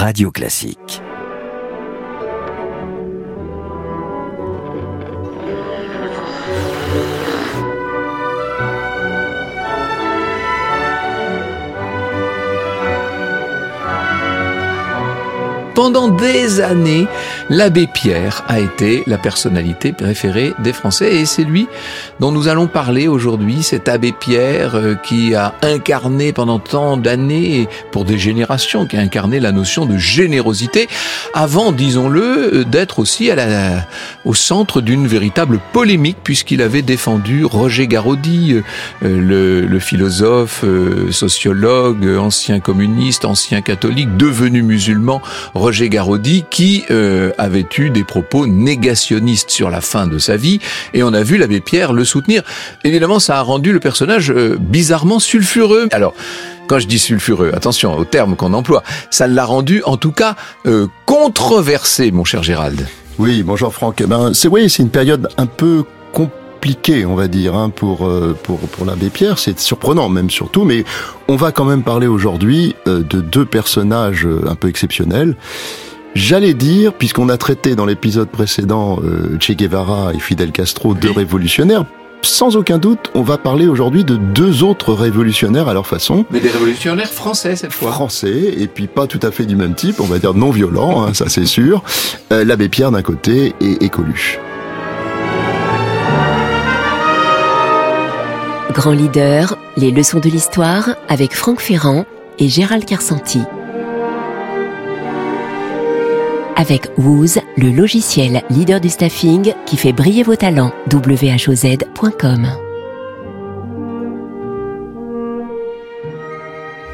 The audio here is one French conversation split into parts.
Radio Classique. Pendant des années, l'abbé Pierre a été la personnalité préférée des Français et c'est lui dont nous allons parler aujourd'hui, cet abbé Pierre euh, qui a incarné pendant tant d'années, pour des générations, qui a incarné la notion de générosité, avant, disons-le, euh, d'être aussi au centre d'une véritable polémique puisqu'il avait défendu Roger Garaudy, euh, le philosophe, sociologue, ancien communiste, ancien catholique, devenu musulman, Roger Garaudy, qui euh, avait eu des propos négationnistes sur la fin de sa vie, et on a vu l'abbé Pierre le soutenir. Évidemment, ça a rendu le personnage euh, bizarrement sulfureux. Alors, quand je dis sulfureux, attention au terme qu'on emploie, ça l'a rendu en tout cas euh, controversé, mon cher Gérald. Oui, bonjour Franck. Eh ben, c'est oui, c'est une période un peu compliquée, on va dire, hein, pour, pour, pour l'abbé Pierre. C'est surprenant, même surtout, mais on va quand même parler aujourd'hui de deux personnages un peu exceptionnels. J'allais dire, puisqu'on a traité dans l'épisode précédent euh, Che Guevara et Fidel Castro, deux révolutionnaires, sans aucun doute, on va parler aujourd'hui de deux autres révolutionnaires à leur façon. Mais des révolutionnaires français cette fois. Français, et puis pas tout à fait du même type, on va dire non violents, hein, ça c'est sûr. Euh, L'abbé Pierre d'un côté et, et Coluche. Grand leader, les leçons de l'histoire avec Franck Ferrand et Gérald Carsanti avec Wooz, le logiciel leader du staffing qui fait briller vos talents. whoz.com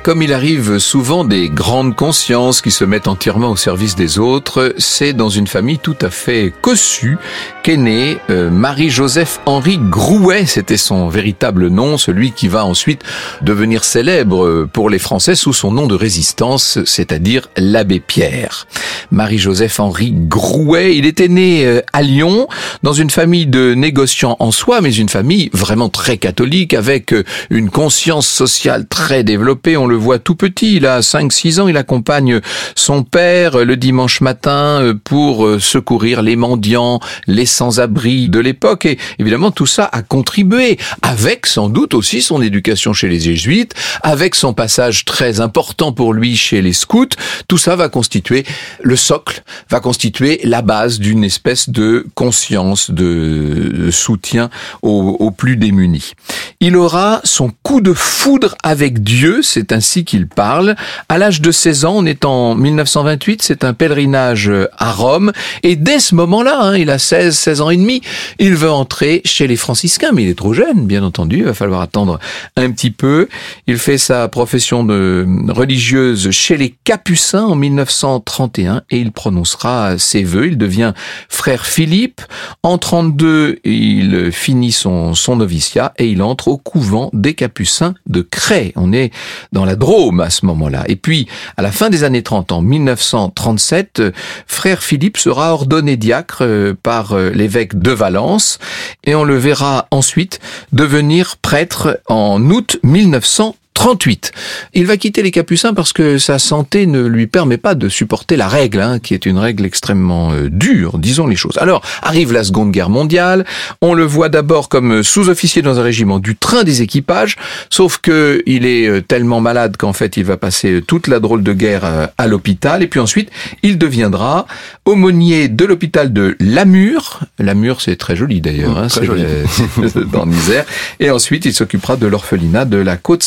Comme il arrive souvent des grandes consciences qui se mettent entièrement au service des autres, c'est dans une famille tout à fait cossue qu'est né euh, Marie-Joseph Henri Grouet. C'était son véritable nom, celui qui va ensuite devenir célèbre pour les Français sous son nom de résistance, c'est-à-dire l'abbé Pierre. Marie-Joseph Henri Grouet, il était né euh, à Lyon dans une famille de négociants en soi, mais une famille vraiment très catholique avec euh, une conscience sociale très développée. On le voit tout petit, il a 5-6 ans, il accompagne son père le dimanche matin euh, pour euh, secourir les mendiants, les sans-abri de l'époque. Et évidemment, tout ça a contribué, avec sans doute aussi son éducation chez les jésuites, avec son passage très important pour lui chez les scouts. Tout ça va constituer le socle, va constituer la base d'une espèce de conscience, de soutien aux, aux plus démunis. Il aura son coup de foudre avec Dieu, c'est un ainsi qu'il parle. À l'âge de 16 ans, on est en 1928, c'est un pèlerinage à Rome, et dès ce moment-là, hein, il a 16, 16 ans et demi, il veut entrer chez les franciscains, mais il est trop jeune, bien entendu, il va falloir attendre un petit peu. Il fait sa profession de religieuse chez les Capucins en 1931, et il prononcera ses vœux, il devient frère Philippe. En 32, il finit son, son noviciat, et il entre au couvent des Capucins de Cray. On est dans la Drôme à ce moment-là. Et puis, à la fin des années 30, en 1937, euh, frère Philippe sera ordonné diacre euh, par euh, l'évêque de Valence et on le verra ensuite devenir prêtre en août 1930. 38. Il va quitter les Capucins parce que sa santé ne lui permet pas de supporter la règle, hein, qui est une règle extrêmement euh, dure, disons les choses. Alors, arrive la Seconde Guerre mondiale, on le voit d'abord comme sous-officier dans un régiment du train des équipages, sauf que il est euh, tellement malade qu'en fait il va passer toute la drôle de guerre euh, à l'hôpital, et puis ensuite il deviendra aumônier de l'hôpital de Lamur. Lamur c'est très joli d'ailleurs, hein, c'est dans l'Isère, et ensuite il s'occupera de l'orphelinat de la côte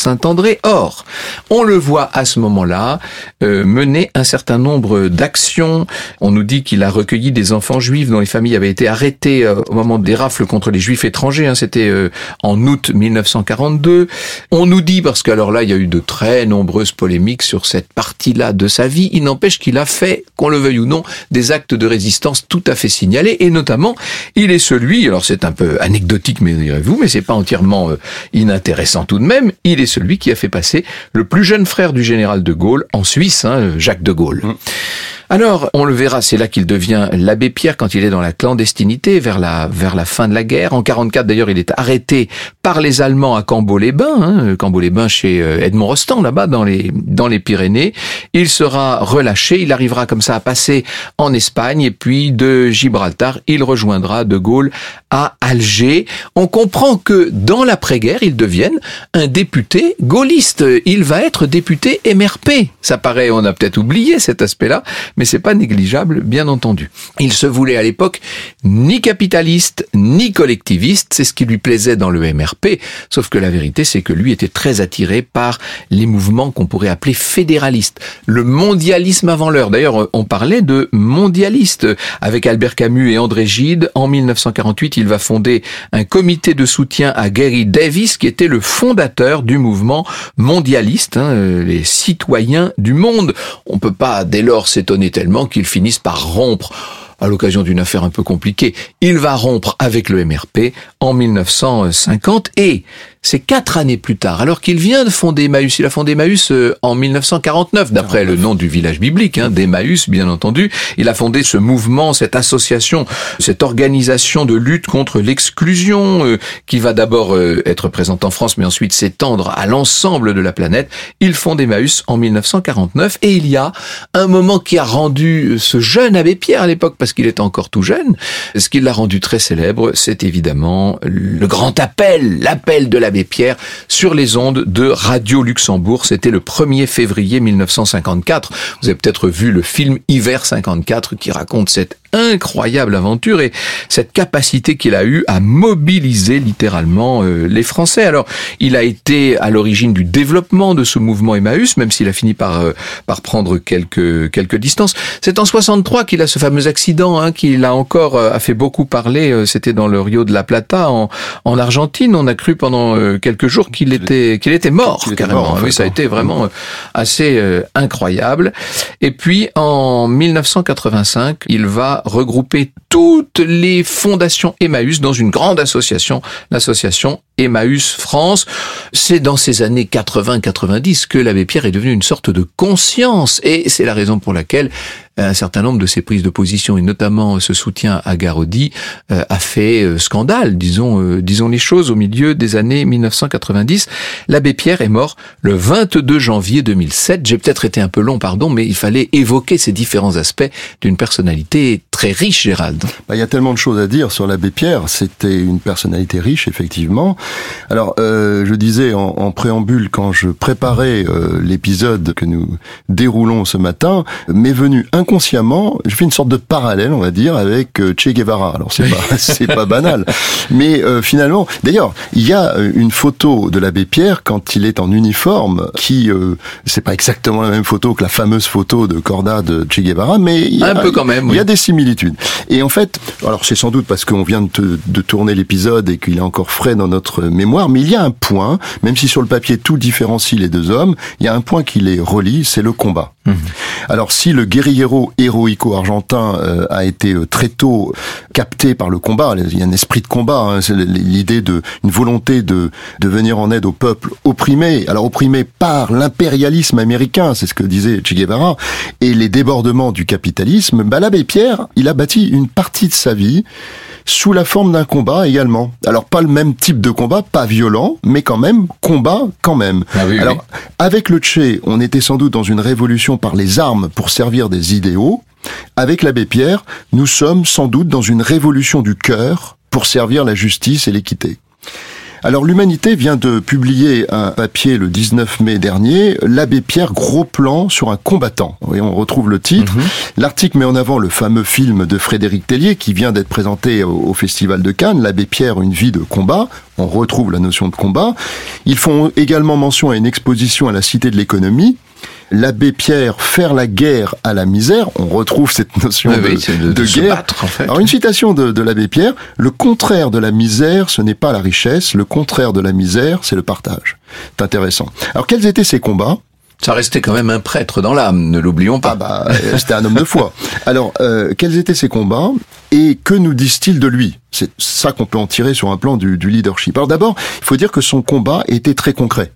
Or, on le voit à ce moment-là euh, mener un certain nombre d'actions. On nous dit qu'il a recueilli des enfants juifs dont les familles avaient été arrêtées euh, au moment des rafles contre les juifs étrangers. Hein, C'était euh, en août 1942. On nous dit, parce qu'alors là, il y a eu de très nombreuses polémiques sur cette partie-là de sa vie, il n'empêche qu'il a fait, qu'on le veuille ou non, des actes de résistance tout à fait signalés. Et notamment, il est celui, alors c'est un peu anecdotique, mais direz-vous, mais c'est pas entièrement inintéressant tout de même, il est celui qui a fait passer le plus jeune frère du général de Gaulle en Suisse, hein, Jacques de Gaulle. Mmh. Alors, on le verra, c'est là qu'il devient l'abbé Pierre quand il est dans la clandestinité vers la vers la fin de la guerre. En 44 d'ailleurs, il est arrêté par les Allemands à Cambo-les-Bains, hein, Cambo-les-Bains chez euh, Edmond Rostand là-bas dans les dans les Pyrénées. Il sera relâché, il arrivera comme ça à passer en Espagne et puis de Gibraltar, il rejoindra De Gaulle à Alger. On comprend que dans l'après-guerre, il devienne un député gaulliste. Il va être député MRP. Ça paraît, on a peut-être oublié cet aspect-là, mais c'est pas négligeable, bien entendu. Il se voulait à l'époque ni capitaliste, ni collectiviste. C'est ce qui lui plaisait dans le MRP. Sauf que la vérité, c'est que lui était très attiré par les mouvements qu'on pourrait appeler fédéralistes. Le mondialisme avant l'heure. D'ailleurs, on parlait de mondialiste avec Albert Camus et André Gide. En 1948, il va fonder un comité de soutien à Gary Davis, qui était le fondateur du mouvement mondialiste, hein, euh, les citoyens du monde. On peut pas dès lors s'étonner tellement qu'ils finissent par rompre à l'occasion d'une affaire un peu compliquée. Il va rompre avec le MRP en 1950 et c'est quatre années plus tard, alors qu'il vient de fonder Emmaüs. Il a fondé Emmaüs euh, en 1949, d'après le nom du village biblique, hein, d'Emmaüs, bien entendu. Il a fondé ce mouvement, cette association, cette organisation de lutte contre l'exclusion, euh, qui va d'abord euh, être présente en France, mais ensuite s'étendre à l'ensemble de la planète. Il fonde Emmaüs en 1949, et il y a un moment qui a rendu ce jeune abbé Pierre à l'époque, parce qu'il est encore tout jeune, ce qui l'a rendu très célèbre, c'est évidemment le grand appel, l'appel de la l'abbé Pierre sur les ondes de Radio Luxembourg. C'était le 1er février 1954. Vous avez peut-être vu le film Hiver 54 qui raconte cette incroyable aventure et cette capacité qu'il a eue à mobiliser littéralement euh, les Français. Alors, il a été à l'origine du développement de ce mouvement Emmaüs, même s'il a fini par euh, par prendre quelques quelques distances. C'est en 63 qu'il a ce fameux accident hein, qui l'a encore euh, a fait beaucoup parler. C'était dans le Rio de la Plata en, en Argentine. On a cru pendant quelques jours qu'il était qu'il était mort carrément. oui, ça a été vraiment assez incroyable. Et puis en 1985, il va regrouper toutes les fondations Emmaüs dans une grande association, l'association Emmaüs France. C'est dans ces années 80-90 que l'abbé Pierre est devenu une sorte de conscience et c'est la raison pour laquelle un certain nombre de ses prises de position et notamment ce soutien à Garodi euh, a fait euh, scandale, disons, euh, disons les choses au milieu des années 1990. L'abbé Pierre est mort le 22 janvier 2007. J'ai peut-être été un peu long, pardon, mais il fallait évoquer ces différents aspects d'une personnalité très riche, Gérald. Bah, il y a tellement de choses à dire sur l'abbé Pierre. C'était une personnalité riche, effectivement. Alors, euh, je disais en, en, préambule, quand je préparais euh, l'épisode que nous déroulons ce matin, m'est venu inconsciemment, je fais une sorte de parallèle, on va dire, avec euh, Che Guevara. Alors, c'est pas, c'est pas banal. Mais euh, finalement, d'ailleurs, il y a une photo de l'abbé Pierre quand il est en uniforme, qui, c'est pas exactement la même photo que la fameuse photo de Corda de Che Guevara, mais il y a, un peu quand même. Il y a des similitudes. Et en fait, alors c'est sans doute parce qu'on vient de, de tourner l'épisode et qu'il est encore frais dans notre mémoire, mais il y a un point, même si sur le papier tout différencie les deux hommes, il y a un point qui les relie, c'est le combat. Mhm. Alors si le guerriero héroïco argentin euh, a été euh, très tôt capté par le combat, il y a un esprit de combat, hein, c'est l'idée de une volonté de de venir en aide au peuple opprimé, alors opprimé par l'impérialisme américain, c'est ce que disait Che Guevara, et les débordements du capitalisme, bah, l'abbé Pierre, il a bâti une partie de sa vie sous la forme d'un combat également. Alors pas le même type de combat, pas violent, mais quand même combat quand même. Ah Alors avec le Tché, on était sans doute dans une révolution par les armes pour servir des idéaux. Avec l'abbé Pierre, nous sommes sans doute dans une révolution du cœur pour servir la justice et l'équité. Alors l'Humanité vient de publier un papier le 19 mai dernier, l'abbé Pierre, gros plan sur un combattant. Oui, on retrouve le titre. Mhm. L'article met en avant le fameux film de Frédéric Tellier qui vient d'être présenté au, Festival de Cannes, l'abbé Pierre, une vie de combat. On retrouve la notion de combat. Ils font également mention à une exposition à la Cité de l'économie l'abbé Pierre faire la guerre à la misère, on retrouve cette notion de, guerre. Alors une citation de, de l'abbé Pierre, le contraire de la misère, ce n'est pas la richesse, le contraire de la misère, c'est le partage. C'est intéressant. Alors quels étaient ces combats? Ça restait quand même un prêtre dans l'âme, ne l'oublions pas. Ah bah, euh, c'était un homme de foi. Alors, euh, quels étaient ses combats? Et que nous disent-ils de lui? C'est ça qu'on peut en tirer sur un plan du, du leadership. Alors d'abord, il faut dire que son combat était très concret.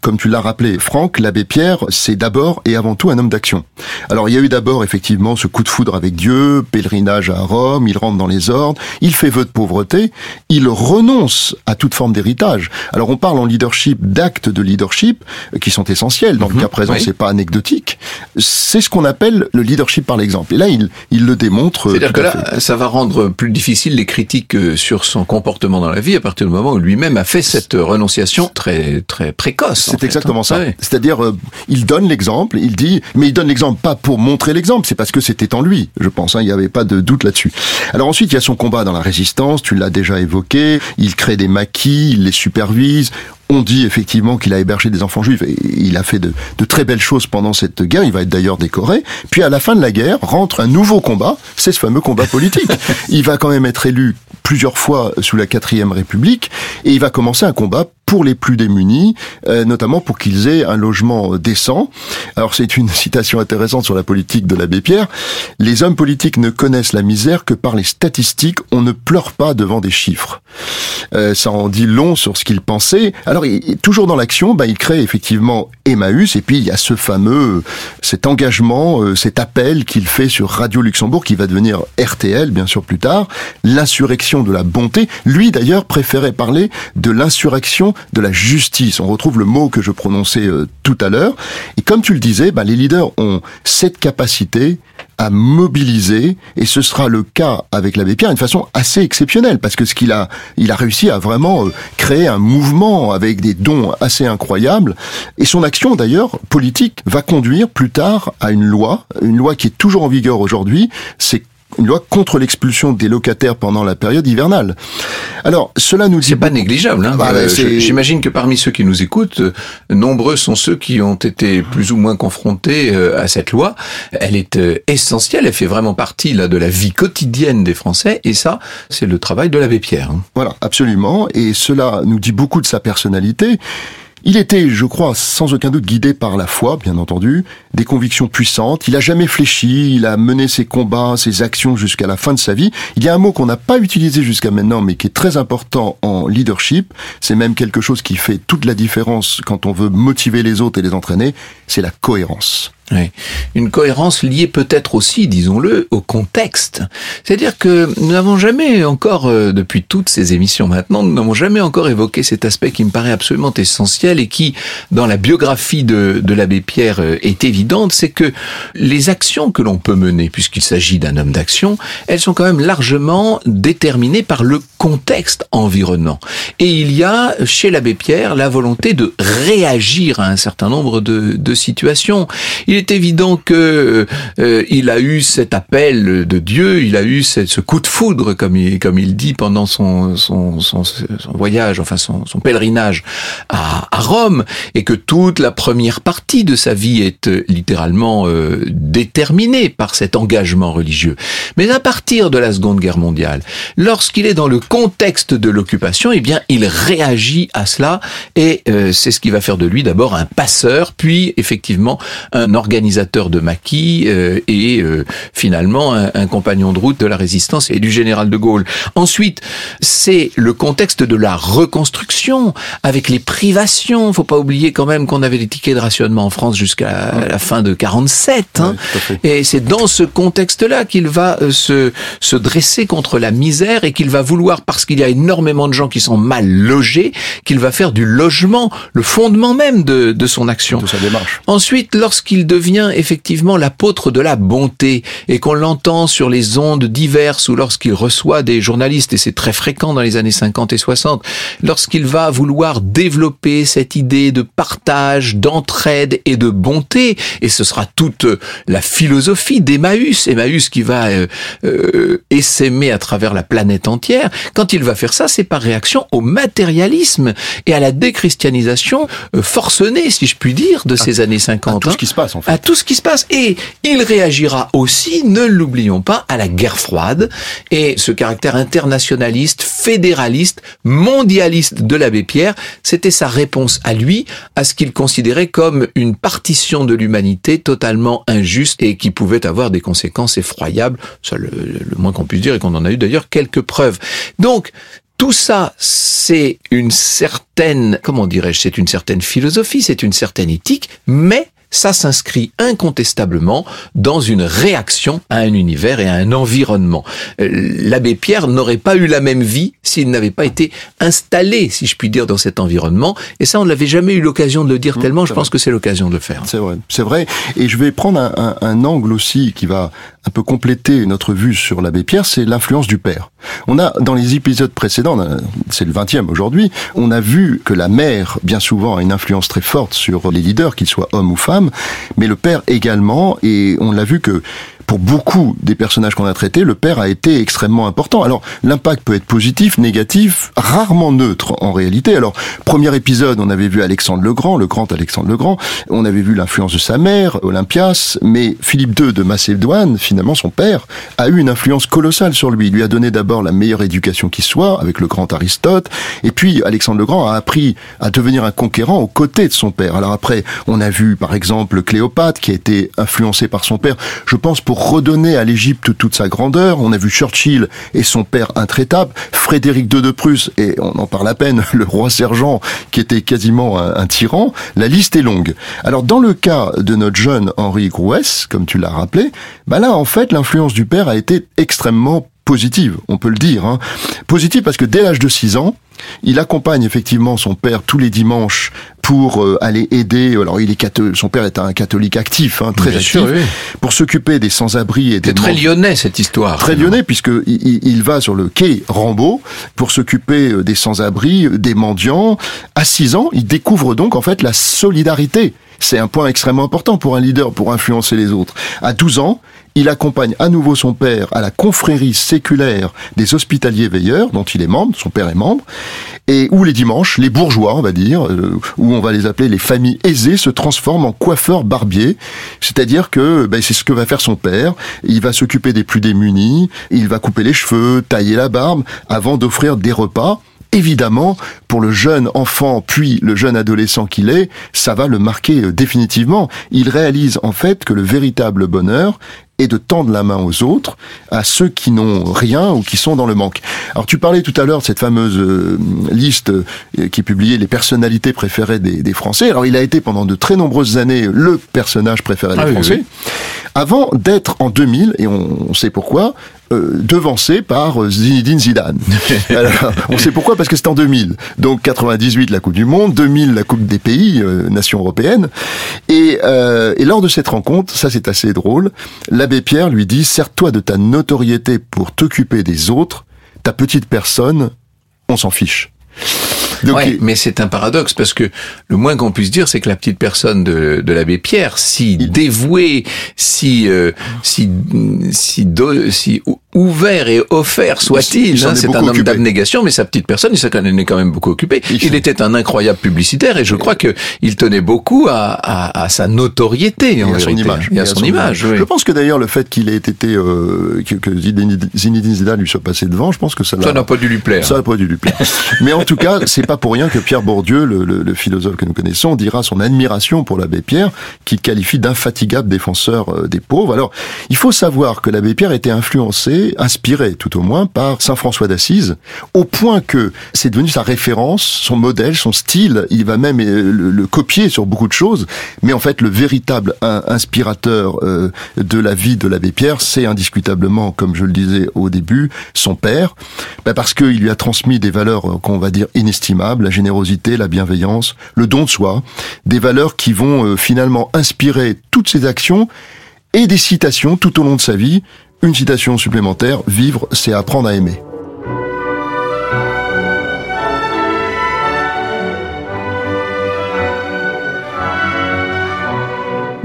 Comme tu l'as rappelé, Franck, l'abbé Pierre, c'est d'abord et avant tout un homme d'action. Alors il y a eu d'abord effectivement ce coup de foudre avec Dieu, pèlerinage à Rome, il rentre dans les ordres, il fait vœu de pauvreté, il renonce à toute forme d'héritage. Alors on parle en leadership d'actes de leadership euh, qui sont essentiels. Dans le mhm. cas présent, c'est pas anecdotique. C'est ce qu'on appelle le leadership par l'exemple. Et là, il, il le démontre. C'est-à-dire que là, ça va rendre plus difficile les critiques euh, sur son comportement dans la vie à partir du moment où lui-même a fait cette renonciation très très précoce. C'est exactement ça. C'est-à-dire, euh, il donne l'exemple, il dit, mais il donne l'exemple pas pour montrer l'exemple, c'est parce que c'était en lui, je pense. Hein, il n'y avait pas de doute là-dessus. Alors ensuite, il y a son combat dans la résistance. Tu l'as déjà évoqué. Il crée des maquis, il les supervise. On dit effectivement qu'il a hébergé des enfants juifs et il a fait de, de, très belles choses pendant cette guerre. Il va être d'ailleurs décoré. Puis à la fin de la guerre rentre un nouveau combat. C'est ce fameux combat politique. il va quand même être élu plusieurs fois sous la quatrième République et il va commencer un combat pour les plus démunis, euh, notamment pour qu'ils aient un logement décent. Alors c'est une citation intéressante sur la politique de l'abbé Pierre. Les hommes politiques ne connaissent la misère que par les statistiques. On ne pleure pas devant des chiffres. Euh, ça en dit long sur ce qu'il pensait. Alors il, toujours dans l'action, bah, il crée effectivement Emmaüs et puis il y a ce fameux, cet engagement, euh, cet appel qu'il fait sur Radio Luxembourg qui va devenir RTL bien sûr plus tard, l'insurrection de la bonté. Lui d'ailleurs préférait parler de l'insurrection de la justice. On retrouve le mot que je prononçais euh, tout à l'heure. Et comme tu le disais, bah, les leaders ont cette capacité à mobiliser, et ce sera le cas avec l'abbé Pierre, d'une façon assez exceptionnelle, parce que ce qu'il a, il a réussi à vraiment euh, créer un mouvement avec des dons assez incroyables, et son action d'ailleurs politique va conduire plus tard à une loi, une loi qui est toujours en vigueur aujourd'hui, c'est une loi contre l'expulsion des locataires pendant la période hivernale. Alors, cela nous dit... C'est pas négligeable. Hein bah, euh, J'imagine que parmi ceux qui nous écoutent, euh, nombreux sont ceux qui ont été plus ou moins confrontés euh, à cette loi. Elle est essentielle, elle fait vraiment partie là de la vie quotidienne des Français, et ça, c'est le travail de l'abbé Pierre. Hein. Voilà, absolument, et cela nous dit beaucoup de sa personnalité. Il était, je crois, sans aucun doute guidé par la foi, bien entendu, des convictions puissantes. Il a jamais fléchi, il a mené ses combats, ses actions jusqu'à la fin de sa vie. Il y a un mot qu'on n'a pas utilisé jusqu'à maintenant, mais qui est très important en leadership. C'est même quelque chose qui fait toute la différence quand on veut motiver les autres et les entraîner. C'est la cohérence. Oui. Une cohérence liée peut-être aussi, disons-le, au contexte. C'est-à-dire que nous n'avons jamais encore, euh, depuis toutes ces émissions maintenant, nous n'avons jamais encore évoqué cet aspect qui me paraît absolument essentiel et qui, dans la biographie de, de l'abbé Pierre, euh, est évidente, c'est que les actions que l'on peut mener, puisqu'il s'agit d'un homme d'action, elles sont quand même largement déterminées par le contexte environnant. Et il y a chez l'abbé Pierre la volonté de réagir à un certain nombre de, de situations. Est évident que euh, il a eu cet appel de Dieu, il a eu ce coup de foudre, comme il, comme il dit pendant son, son, voyage, enfin son, pèlerinage à, Rome, et que toute la première partie de sa vie est euh, littéralement euh, déterminée par cet engagement religieux. Mais à partir de la Seconde Guerre mondiale, lorsqu'il est dans le contexte de l'occupation, eh bien, il réagit à cela, et c'est ce qui va faire de lui d'abord un passeur, puis effectivement un organisateur de maquis euh, et euh, finalement un, compagnon de route de la résistance et du général de Gaulle. Ensuite, c'est le contexte de la reconstruction avec les privations. Faut pas oublier quand même qu'on avait des tickets de rationnement en France jusqu'à la fin de 47. Hein. et c'est dans ce contexte-là qu'il va euh, se, se dresser contre la misère et qu'il va vouloir, parce qu'il y a énormément de gens qui sont mal logés, qu'il va faire du logement le fondement même de, de son action. De sa démarche. Ensuite, lorsqu'il devient effectivement l'apôtre de la bonté et qu'on l'entend sur les ondes diverses ou lorsqu'il reçoit des journalistes, et c'est très fréquent dans les années 50 et 60, lorsqu'il va vouloir développer cette idée de partage, d'entraide et de bonté, et ce sera toute la philosophie d'Emmaüs, Emmaüs qui va euh, euh, essaimer à travers la planète entière, quand il va faire ça, c'est par réaction au matérialisme et à la déchristianisation euh, forcenée, si je puis dire, de ces années 50. tout ce qui se passe à tout ce qui se passe. Et il réagira aussi, ne l'oublions pas, à la guerre froide et ce caractère internationaliste, fédéraliste, mondialiste de l'abbé Pierre, c'était sa réponse à lui, à ce qu'il considérait comme une partition de l'humanité totalement injuste et qui pouvait avoir des conséquences effroyables. Ça, le, le moins qu'on puisse dire et qu'on en a eu d'ailleurs quelques preuves. Donc, Tout ça, c'est une certaine, comment dirais-je, c'est une certaine philosophie, c'est une certaine éthique, mais ça s'inscrit incontestablement dans une réaction à un univers et à un environnement. Euh, l'abbé Pierre n'aurait pas eu la même vie s'il n'avait pas été installé, si je puis dire, dans cet environnement. Et ça, on n'avait jamais eu l'occasion de le dire mmh, tellement. Je pense que c'est l'occasion de le faire. C'est vrai, c'est vrai. Et je vais prendre un, un, un angle aussi qui va un peu compléter notre vue sur l'abbé Pierre, c'est l'influence du père. On a, dans les épisodes précédents, c'est le 20e aujourd'hui, on a vu que la mère, bien souvent, a une influence très forte sur les leaders, qu'ils soient hommes ou femmes, mais le père également, et on l'a vu que pour beaucoup des personnages qu'on a traités, le père a été extrêmement important. Alors, l'impact peut être positif, négatif, rarement neutre en réalité. Alors, premier épisode, on avait vu Alexandre le Grand, le grand Alexandre le Grand, on avait vu l'influence de sa mère, Olympias, mais Philippe II de Macédoine, finalement son père, a eu une influence colossale sur lui. Il lui a donné d'abord la meilleure éducation qui soit, avec le grand Aristote, et puis Alexandre le Grand a appris à devenir un conquérant aux côtés de son père. Alors après, on a vu par exemple Cléopâtre qui a été influencé par son père, je pense pour redonner à l'Égypte toute sa grandeur. On a vu Churchill et son père intraitable, Frédéric II de Prusse, et on en parle à peine, le roi sergent qui était quasiment un, tyran. La liste est longue. Alors dans le cas de notre jeune Henri Grouès, comme tu l'as rappelé, bah là en fait l'influence du père a été extrêmement positive, on peut le dire. Hein. Positive parce que dès l'âge de 6 ans, il accompagne effectivement son père tous les dimanches pour euh, aller aider. Alors il est catholique, son père est un catholique actif, hein, très actif, pour s'occuper des sans-abri et des. C'est très lyonnais cette histoire. Très lyonnais puisque il, il, va sur le quai Rambaud pour s'occuper euh, des sans-abri, des mendiants. À 6 ans, il découvre donc en fait la solidarité. C'est un point extrêmement important pour un leader, pour influencer les autres. À 12 ans, il accompagne à nouveau son père à la confrérie séculaire des hospitaliers veilleurs, dont il est membre, son père est membre, et où les dimanches, les bourgeois, on va dire, euh, où on va les appeler les familles aisées, se transforment en coiffeurs barbiers. C'est-à-dire que ben, c'est ce que va faire son père. Il va s'occuper des plus démunis, il va couper les cheveux, tailler la barbe, avant d'offrir des repas évidemment, pour le jeune enfant puis le jeune adolescent qu'il est, ça va le marquer euh, définitivement. Il réalise en fait que le véritable bonheur est de tendre la main aux autres, à ceux qui n'ont rien ou qui sont dans le manque. Alors tu parlais tout à l'heure de cette fameuse euh, liste euh, qui publiait les personnalités préférées des, Français. Alors il a été pendant de très nombreuses années le personnage préféré des ah Français, avant d'être en 2000, et on sait pourquoi, euh, devancé par euh, Zinedine Zidane. on sait pourquoi parce que c'est en 2000. Donc 98 la Coupe du Monde, 2000 la Coupe des pays, euh, nation européenne. Et, et lors de cette rencontre, ça c'est assez drôle, l'abbé Pierre lui dit "Sers-toi de ta notoriété pour t'occuper des autres, ta petite personne, on s'en fiche." Ouais, mais c'est un paradoxe parce que le moins qu'on puisse dire, c'est que la petite personne de, de l'abbé Pierre, si dévouée, si euh, si si, si ouvert et offert soit-il, hein, c'est un homme d'abnégation, mais sa petite personne, il s'en est quand même beaucoup occupé. Il, était un incroyable publicitaire et je crois que il tenait beaucoup à, à, à sa notoriété en et à son image. Et à, son, image. Je pense que d'ailleurs le fait qu'il ait été euh, que, que Zinedine Zidane lui soit passé devant, je pense que ça n'a pas dû lui plaire. Ça n'a pas dû lui plaire. mais en tout cas, c'est pas pour rien que Pierre Bourdieu, le, le, le, philosophe que nous connaissons, dira son admiration pour l'abbé Pierre, qu'il qualifie d'infatigable défenseur euh, des pauvres. Alors, il faut savoir que l'abbé Pierre était influencé, inspiré tout au moins, par Saint François d'Assise, au point que c'est devenu sa référence, son modèle, son style. Il va même euh, le, copier sur beaucoup de choses, mais en fait, le véritable inspirateur euh, de la vie de l'abbé Pierre, c'est indiscutablement, comme je le disais au début, son père, ben parce qu'il lui a transmis des valeurs qu'on va dire inestimables la générosité, la bienveillance, le don de soi, des valeurs qui vont euh, finalement inspirer toutes ses actions et des citations tout au long de sa vie. Une citation supplémentaire, vivre, c'est apprendre à aimer.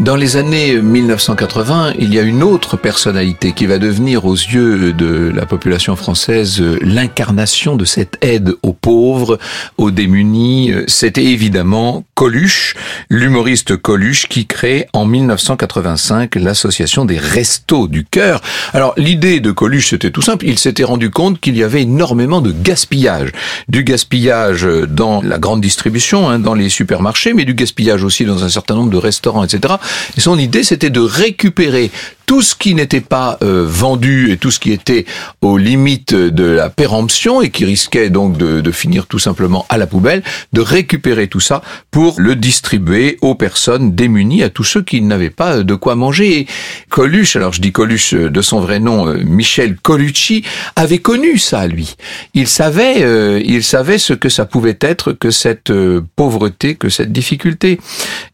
Dans les années 1980, il y a une autre personnalité qui va devenir aux yeux de la population française l'incarnation de cette aide aux pauvres, aux démunis. C'était évidemment Coluche, l'humoriste Coluche qui crée en 1985 l'association des Restos du Cœur. Alors l'idée de Coluche c'était tout simple, il s'était rendu compte qu'il y avait énormément de gaspillage. Du gaspillage dans la grande distribution, hein, dans les supermarchés, mais du gaspillage aussi dans un certain nombre de restaurants, etc. Son idée, c'était de récupérer tout ce qui n'était pas euh, vendu et tout ce qui était aux limites de la péremption et qui risquait donc de, de finir tout simplement à la poubelle, de récupérer tout ça pour le distribuer aux personnes démunies, à tous ceux qui n'avaient pas de quoi manger. Et Coluche, alors je dis Coluche de son vrai nom, Michel Colucci, avait connu ça lui. Il savait, il savait ce que ça pouvait être que cette pauvreté, que cette difficulté.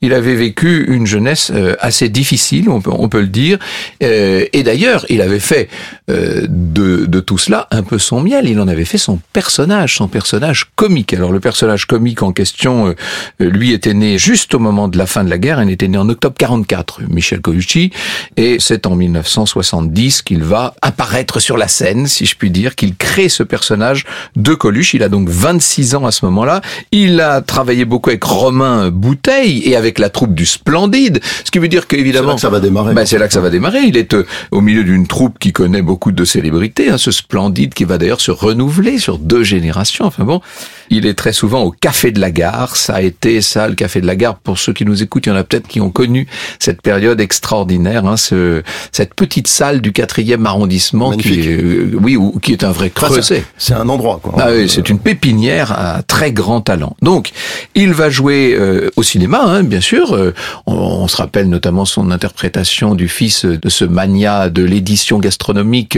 Il avait vécu une jeunesse euh, assez difficile, on peut le dire. Euh, et d'ailleurs, il avait fait euh, de, de tout cela un peu son miel. Il en avait fait son personnage, son personnage comique. Alors le personnage comique en question, lui était né juste au moment de la fin de la guerre. Il était né en octobre 44, Michel Colucci. Et c'est en 1970 qu'il va apparaître sur la scène, si je puis dire, qu'il crée ce personnage de Coluche. Il a donc 26 ans à ce moment-là. Il a travaillé beaucoup avec Romain Bouteille et avec la troupe du Splendide, ce qui veut dire qu'évidemment... C'est là que ça va démarrer. Ben, c'est là que ça va démarrer. Il est euh, au milieu d'une troupe qui connaît beaucoup de célébrités, hein, ce Splendide qui va d'ailleurs se renouveler sur deux générations. Enfin bon, il est très souvent au Café de la Gare. Ça a été ça, le Café de la Gare. Pour ceux qui nous écoutent, il y en a peut-être qui ont connu cette période extraordinaire, hein, ce, cette petite salle du quatrième arrondissement qui est, euh, oui, ou, qui est un vrai creuset. c'est un endroit, quoi. Ah oui, c'est une pépinière à très grand talent. Donc, il va jouer euh, au cinéma, hein, bien sûr. Euh, on, on, se rappelle notamment son interprétation du fils de ce mania de l'édition gastronomique,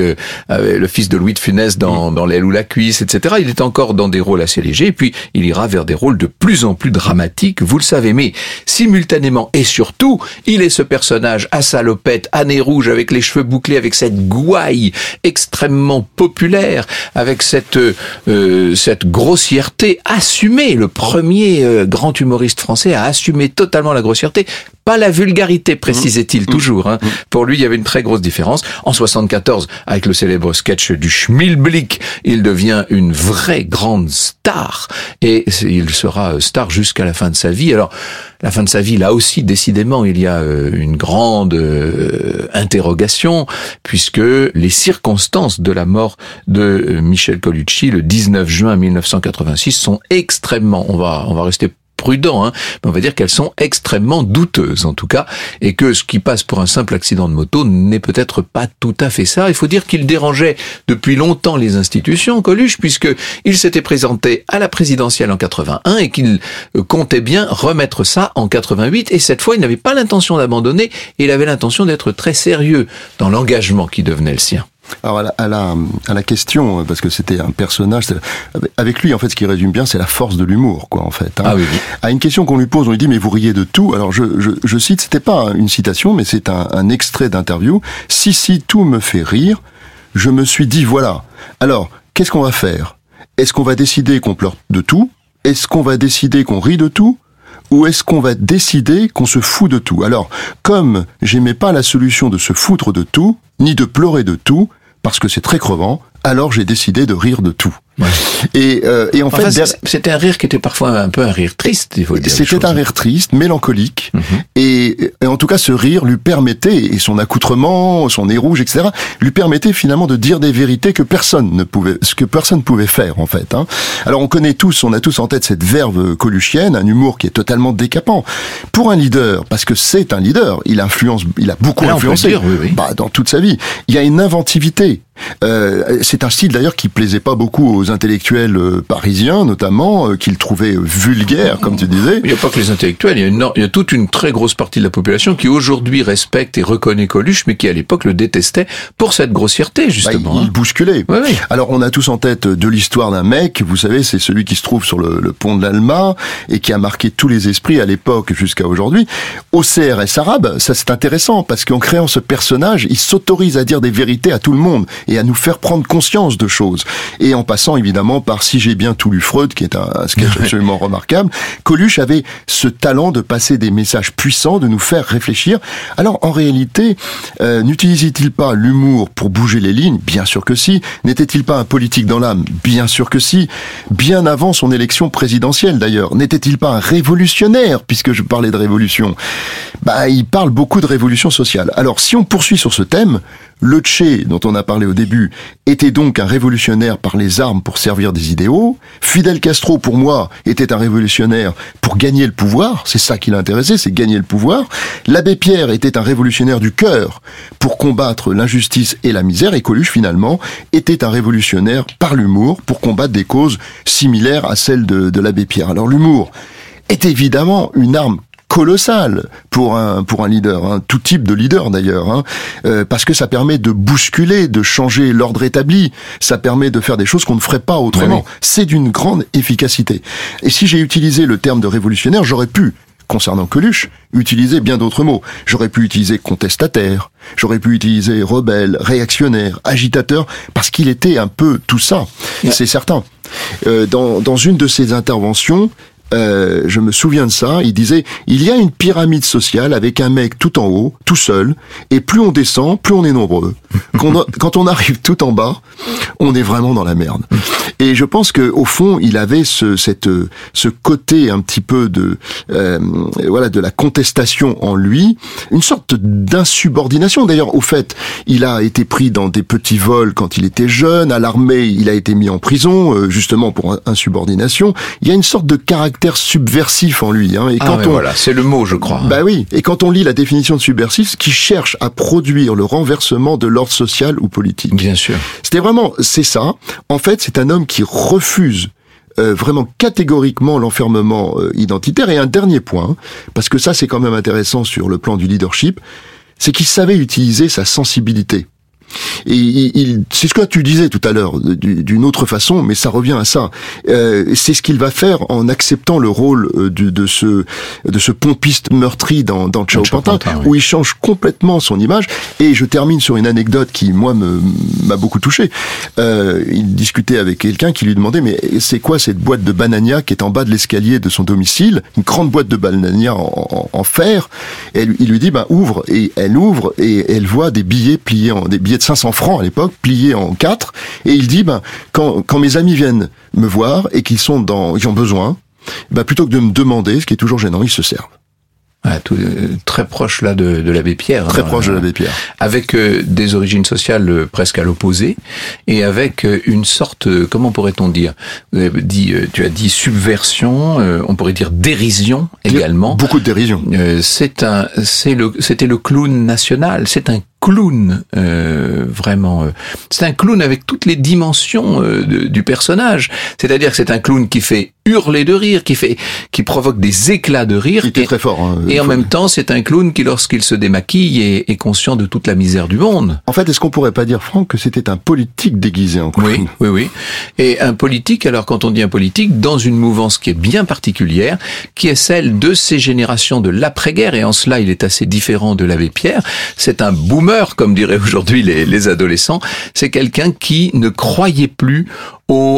le fils de Louis de Funès dans, dans L'aile ou la cuisse, etc. Il est encore dans des rôles assez légers et puis il ira vers des rôles de plus en plus dramatiques, vous le savez, mais simultanément et surtout, il est ce personnage à salopette, à nez rouge, avec les cheveux bouclés, avec cette gouaille extrêmement populaire, avec cette, euh, cette grossièreté assumée, le premier euh, grand humoriste français à assumer totalement la grossièreté, pas la vulgarité, précisait-il mmh. toujours. Hein. Pour lui, il y avait une très grosse différence. En 74, avec le célèbre sketch du Schmilblick, il devient une vraie grande star. Et il sera star jusqu'à la fin de sa vie. Alors, la fin de sa vie, là aussi, décidément, il y a euh, une grande euh, interrogation, puisque les circonstances de la mort de euh, Michel Colucci, le 19 juin 1986, sont extrêmement, on va, on va rester prudent, hein, mais on va dire qu'elles sont extrêmement douteuses en tout cas, et que ce qui passe pour un simple accident de moto n'est peut-être pas tout à fait ça. Il faut dire qu'il dérangeait depuis longtemps les institutions, Coluche, puisque il s'était présenté à la présidentielle en 81 et qu'il euh, comptait bien remettre ça en 88, et cette fois il n'avait pas l'intention d'abandonner, il avait l'intention d'être très sérieux dans l'engagement qui devenait le sien. Alors à la, à la, à la question, parce que c'était un personnage, avec lui en fait, ce qui résume bien, c'est la force de l'humour, quoi, en fait. Hein. Ah oui, À une question qu'on lui pose, on lui dit mais vous riez de tout. Alors je, je, je cite, c'était pas une citation, mais c'est un, un extrait d'interview. Si si tout me fait rire, je me suis dit voilà. Alors qu'est-ce qu'on va faire? Est-ce qu'on va décider qu'on pleure de tout? Est-ce qu'on va décider qu'on rit de tout? Ou est-ce qu'on va décider qu'on se fout de tout? Alors, comme j'aimais pas la solution de se foutre de tout, ni de pleurer de tout, parce que c'est très crevant, alors j'ai décidé de rire de tout. Ouais. Et, euh, et en enfin, fait, c'était un rire qui était parfois un peu un rire triste, il faut dire. C'était un rire triste, mélancolique, mm -hmm. et, et, en tout cas, ce rire lui permettait, et son accoutrement, son nez rouge, etc., lui permettait finalement de dire des vérités que personne ne pouvait, ce que personne pouvait faire en fait. Hein. Alors on connaît tous, on a tous en tête cette verve coluchienne, un humour qui est totalement décapant. Pour un leader, parce que c'est un leader, il influence, il a beaucoup influencé dire, oui, oui. Bah, dans toute sa vie. Il y a une inventivité. Euh, c'est un style d'ailleurs qui plaisait pas beaucoup aux intellectuels euh, parisiens, notamment, euh, qu'ils trouvaient vulgaires, comme tu disais. Il n'y a pas que les intellectuels, il y, a une, il y a toute une très grosse partie de la population qui aujourd'hui respecte et reconnaît Coluche, mais qui à l'époque le détestait pour cette grossièreté, justement. Bah, il, il bousculait. Oui, oui. Alors on a tous en tête de l'histoire d'un mec, vous savez, c'est celui qui se trouve sur le, le pont de l'Alma et qui a marqué tous les esprits à l'époque jusqu'à aujourd'hui. Au CRS arabe, ça c'est intéressant parce qu'en créant ce personnage, il s'autorise à dire des vérités à tout le monde et à nous faire prendre conscience de choses. Et en passant évidemment par Si j'ai bien tout lu Freud, qui est un, un sketch absolument remarquable, Coluche avait ce talent de passer des messages puissants, de nous faire réfléchir. Alors en réalité, euh, n'utilisait-il pas l'humour pour bouger les lignes? Bien sûr que si. N'était-il pas un politique dans l'âme? Bien sûr que si. Bien avant son élection présidentielle d'ailleurs. N'était-il pas un révolutionnaire, puisque je parlais de révolution? Bah, il parle beaucoup de révolution sociale. Alors si on poursuit sur ce thème, Le dont on a parlé au début, était donc un révolutionnaire par les armes pour servir des idéaux. Fidel Castro, pour moi, était un révolutionnaire pour gagner le pouvoir. C'est ça qui l'intéressait, c'est gagner le pouvoir. L'abbé Pierre était un révolutionnaire du cœur pour combattre l'injustice et la misère. Et Coluche, finalement, était un révolutionnaire par l'humour pour combattre des causes similaires à celles de l'abbé Pierre. Alors l'humour est évidemment une arme colossal pour un pour un leader, hein, tout type de leader d'ailleurs, hein, euh, parce que ça permet de bousculer, de changer l'ordre établi, ça permet de faire des choses qu'on ne ferait pas autrement. C'est d'une grande efficacité. Et si j'ai utilisé le terme de révolutionnaire, j'aurais pu concernant Coluche, utiliser bien d'autres mots. J'aurais pu utiliser contestataire, j'aurais pu utiliser rebelle, réactionnaire, agitateur, parce qu'il était un peu tout ça, c'est certain. Euh, dans, dans une de ses interventions, euh, je me souviens de ça, il disait, il y a une pyramide sociale avec un mec tout en haut, tout seul, et plus on descend, plus on est nombreux. Quand on, arrive tout en bas, on est vraiment dans la merde. Et je pense que au fond, il avait ce, cette, ce côté un petit peu de, euh, voilà, de la contestation en lui, une sorte d'insubordination. D'ailleurs, au fait, il a été pris dans des petits vols quand il était jeune. À l'armée, il a été mis en prison euh, justement pour insubordination. Il y a une sorte de caractère subversif en lui. Hein. Et ah, quand on, voilà, c'est le mot, je crois. Bah oui. Et quand on lit la définition de subversif, qui cherche à produire le renversement de l'ordre social ou politique. Bien sûr. C'était vraiment, c'est ça. En fait, c'est un homme qui refuse euh, vraiment catégoriquement l'enfermement euh, identitaire. Et un dernier point, parce que ça c'est quand même intéressant sur le plan du leadership, c'est qu'il savait utiliser sa sensibilité. Et il, c'est ce que tu disais tout à l'heure, d'une autre façon, mais ça revient à ça. Euh, c'est ce qu'il va faire en acceptant le rôle euh, de, de ce de ce pompiste meurtri dans, dans Ciao Pantin, où il change complètement son image. Et je termine sur une anecdote qui moi m'a beaucoup touché. Euh, il discutait avec quelqu'un qui lui demandait mais c'est quoi cette boîte de banania qui est en bas de l'escalier de son domicile, une grande boîte de banania en, en, fer. Et il lui dit bah ouvre et elle ouvre et elle voit des billets pliés en des billets de 500 francs à l'époque, pliés en quatre, et il dit, ben, quand, quand mes amis viennent me voir et qu'ils sont dans, ils ont besoin, ben, plutôt que de me demander, ce qui est toujours gênant, ils se servent. tout, euh, très proche là de, de l'abbé Pierre. Très hein, proche de l'abbé Pierre. Avec euh, des origines sociales euh, presque à l'opposé et avec une sorte, comment pourrait-on dire dit, Tu as dit subversion, on pourrait dire dérision également. Beaucoup de dérision. c'est un, c'est le, c'était le clown national. C'est un clown, euh, vraiment. Euh, c'est un clown avec toutes les dimensions euh, du personnage. C'est-à-dire que c'est un clown qui fait hurler de rire, qui fait, qui provoque des éclats de rire. Il était très fort. Hein, et en même temps, c'est un clown qui, lorsqu'il se démaquille, est, est, conscient de toute la misère du monde. En fait, est-ce qu'on pourrait pas dire, Franck, que c'était un politique déguisé en clown? Oui, oui, oui. Et un politique, alors quand on dit un politique, dans une mouvance qui est bien particulière, qui est celle de ces générations de l'après-guerre, et en cela, il est assez différent de l'abbé Pierre. C'est un boomer comme diraient aujourd'hui les, les adolescents, c'est quelqu'un qui ne croyait plus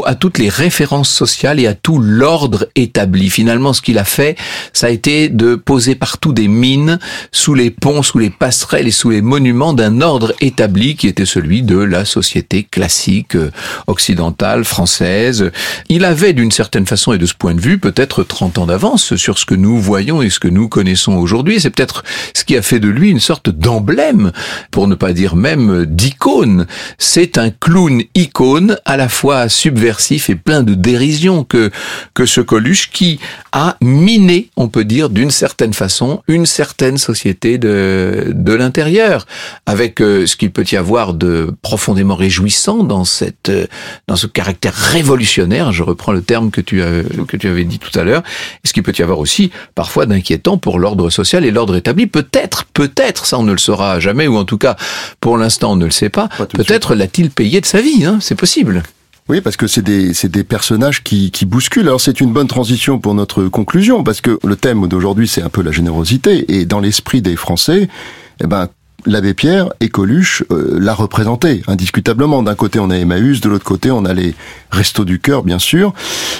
à toutes les références sociales et à tout l'ordre établi. Finalement, ce qu'il a fait, ça a été de poser partout des mines sous les ponts, sous les passerelles et sous les monuments d'un ordre établi qui était celui de la société classique euh, occidentale, française. Il avait d'une certaine façon et de ce point de vue peut-être 30 ans d'avance sur ce que nous voyons et ce que nous connaissons aujourd'hui. C'est peut-être ce qui a fait de lui une sorte d'emblème, pour ne pas dire même d'icône. C'est un clown icône à la fois subversif et plein de dérision que, que ce Coluche qui a miné, on peut dire, d'une certaine façon, une certaine société de, de l'intérieur, avec euh, ce qu'il peut y avoir de profondément réjouissant dans cette, euh, dans ce caractère révolutionnaire, je reprends le terme que tu, as, que tu avais dit tout à l'heure, et ce qu'il peut y avoir aussi parfois d'inquiétant pour l'ordre social et l'ordre établi. Peut-être, peut-être, ça on ne le saura jamais, ou en tout cas, pour l'instant on ne le sait pas, peut-être l'a-t-il payé de sa vie, hein, c'est possible. Oui, parce que c'est des, des personnages qui, qui bousculent. Alors c'est une bonne transition pour notre conclusion, parce que le thème d'aujourd'hui c'est un peu la générosité, et dans l'esprit des Français, eh ben l'abbé Pierre et Coluche euh, l'a représenté indiscutablement. D'un côté, on a Emmaüs, de l'autre côté, on a les Restos du Cœur, bien sûr.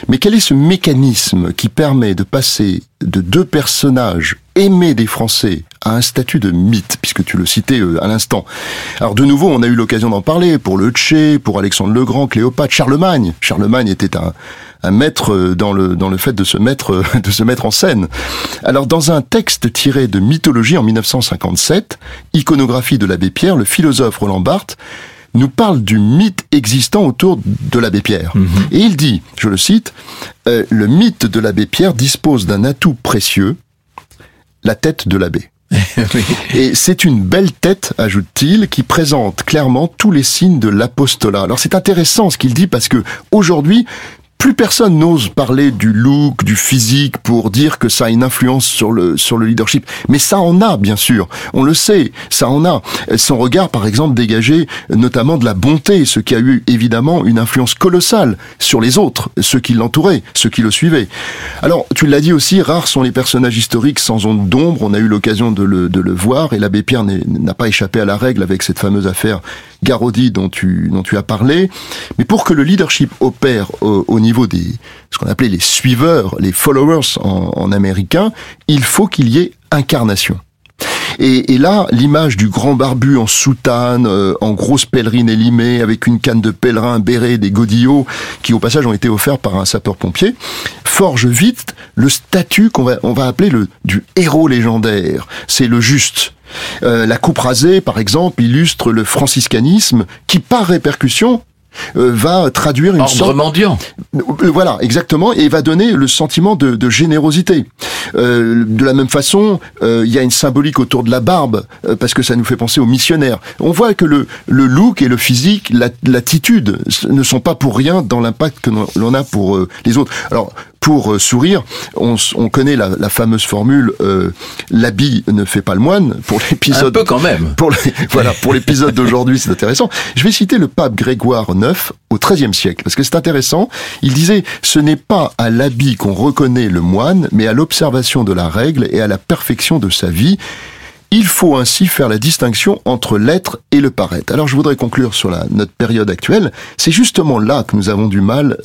Mais quel est ce mécanisme qui permet de passer de deux personnages aimés des Français à un statut de mythe, puisque tu le citais euh, à l'instant? Alors de nouveau, on a eu l'occasion d'en parler pour le Tché, pour Alexandre le Grand, Cléopâtre, Charlemagne. Charlemagne était un, un maître dans le dans le fait de se mettre de se mettre en scène. Alors dans un texte tiré de Mythologie en 1957, iconographie de l'abbé Pierre, le philosophe Roland Barthes nous parle du mythe existant autour de l'abbé Pierre. Mhm. Et il dit, je le cite, euh, le mythe de l'abbé Pierre dispose d'un atout précieux, la tête de l'abbé. Et c'est une belle tête, ajoute-t-il, qui présente clairement tous les signes de l'apostolat. Alors c'est intéressant ce qu'il dit parce que aujourd'hui, plus personne n'ose parler du look, du physique pour dire que ça a une influence sur le sur le leadership. Mais ça en a, bien sûr. On le sait, ça en a. Son regard, par exemple, dégagé notamment de la bonté, ce qui a eu évidemment une influence colossale sur les autres, ceux qui l'entouraient, ceux qui le suivaient. Alors, tu l'as dit aussi, rares sont les personnages historiques sans onde d'ombre. On a eu l'occasion de le, de le voir et l'abbé Pierre n'a pas échappé à la règle avec cette fameuse affaire Garodi dont tu, dont tu as parlé. Mais pour que le leadership opère au, niveau des, ce qu'on appelait les suiveurs, les followers en, américain, il faut qu'il y ait incarnation. Et, là, l'image du grand barbu en soutane, euh, en grosse pèlerine élimée, avec une canne de pèlerin, béret, des godillots, qui au passage ont été offerts par un sapeur-pompier, forge vite le statut qu'on va, on va appeler le du héros légendaire. C'est le juste. Euh, la coupe rasée, par exemple, illustre le franciscanisme qui, par répercussion, va traduire une Ordre sorte... mendiant. Euh, voilà, exactement, et va donner le sentiment de, de générosité. Euh, de la même façon, il y a une symbolique autour de la barbe, parce que ça nous fait penser aux missionnaires. On voit que le, le look et le physique, l'attitude, ne sont pas pour rien dans l'impact que l'on a pour les autres. Alors, pour sourire, on, on connaît la, la, fameuse formule euh, l'habit ne fait pas le moine pour l'épisode. Un peu quand même. Pour voilà, pour l'épisode d'aujourd'hui, c'est intéressant. Je vais citer le pape Grégoire IX au XIIIe siècle parce que c'est intéressant. Il disait ce n'est pas à l'habit qu'on reconnaît le moine, mais à l'observation de la règle et à la perfection de sa vie. Il faut ainsi faire la distinction entre l'être et le paraître. Alors je voudrais conclure sur la, notre période actuelle. C'est justement là que nous avons du mal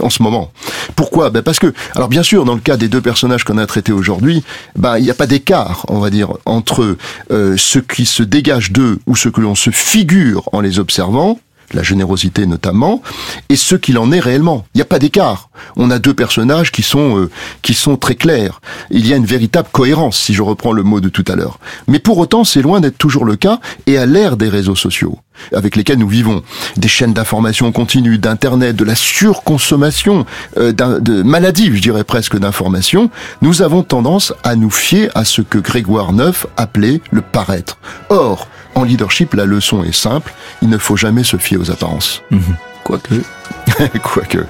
en ce moment. Pourquoi? Ben Parce que, alors bien sûr, dans le cas des deux personnages qu'on a traités aujourd'hui, ben, il n'y a pas d'écart, on va dire, entre euh, ce qui se dégage d'eux ou ce que l'on se figure en les observant, la générosité notamment, et ce qu'il en est réellement. Il n'y a pas d'écart. On a deux personnages qui sont euh, qui sont très clairs. Il y a une véritable cohérence, si je reprends le mot de tout à l'heure. Mais pour autant, c'est loin d'être toujours le cas, et à l'ère des réseaux sociaux avec lesquels nous vivons, des chaînes d'information continue, d'internet, de la surconsommation, euh, de maladies, je dirais presque, d'informations, nous avons tendance à nous fier à ce que Grégoire IX appelait le paraître. Or, en leadership, la leçon est simple, il ne faut jamais se fier aux apparences. Mmh. Quoique. Quoique.